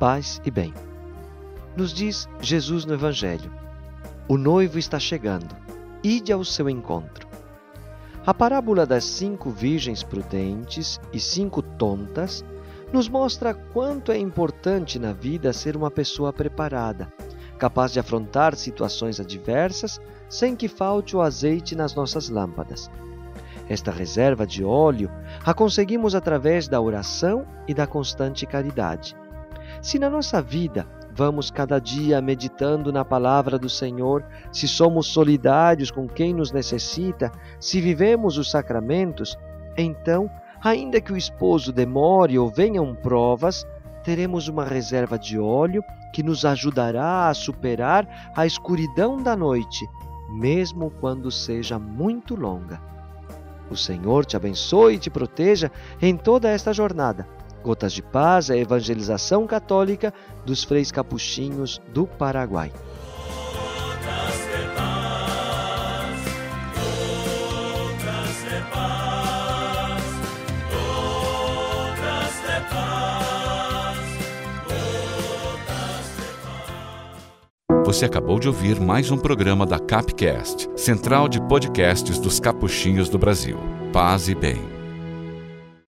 paz e bem. Nos diz Jesus no Evangelho: O noivo está chegando, ide ao seu encontro. A parábola das cinco virgens prudentes e cinco tontas nos mostra quanto é importante na vida ser uma pessoa preparada, capaz de afrontar situações adversas sem que falte o azeite nas nossas lâmpadas. Esta reserva de óleo a conseguimos através da oração e da constante caridade. Se na nossa vida vamos cada dia meditando na palavra do Senhor, se somos solidários com quem nos necessita, se vivemos os sacramentos, então, ainda que o esposo demore ou venham provas, teremos uma reserva de óleo que nos ajudará a superar a escuridão da noite, mesmo quando seja muito longa. O Senhor te abençoe e te proteja em toda esta jornada. Gotas de Paz a evangelização católica dos freis capuchinhos do Paraguai. Você acabou de ouvir mais um programa da Capcast, central de podcasts dos capuchinhos do Brasil. Paz e bem.